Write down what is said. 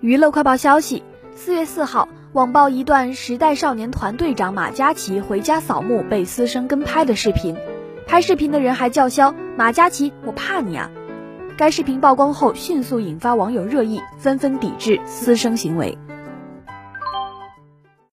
娱乐快报消息四月四号网曝一段时代少年团队长马嘉祺回家扫墓被私生跟拍的视频。拍视频的人还叫嚣马嘉祺我怕你啊。该视频曝光后迅速引发网友热议纷纷抵制私生行为。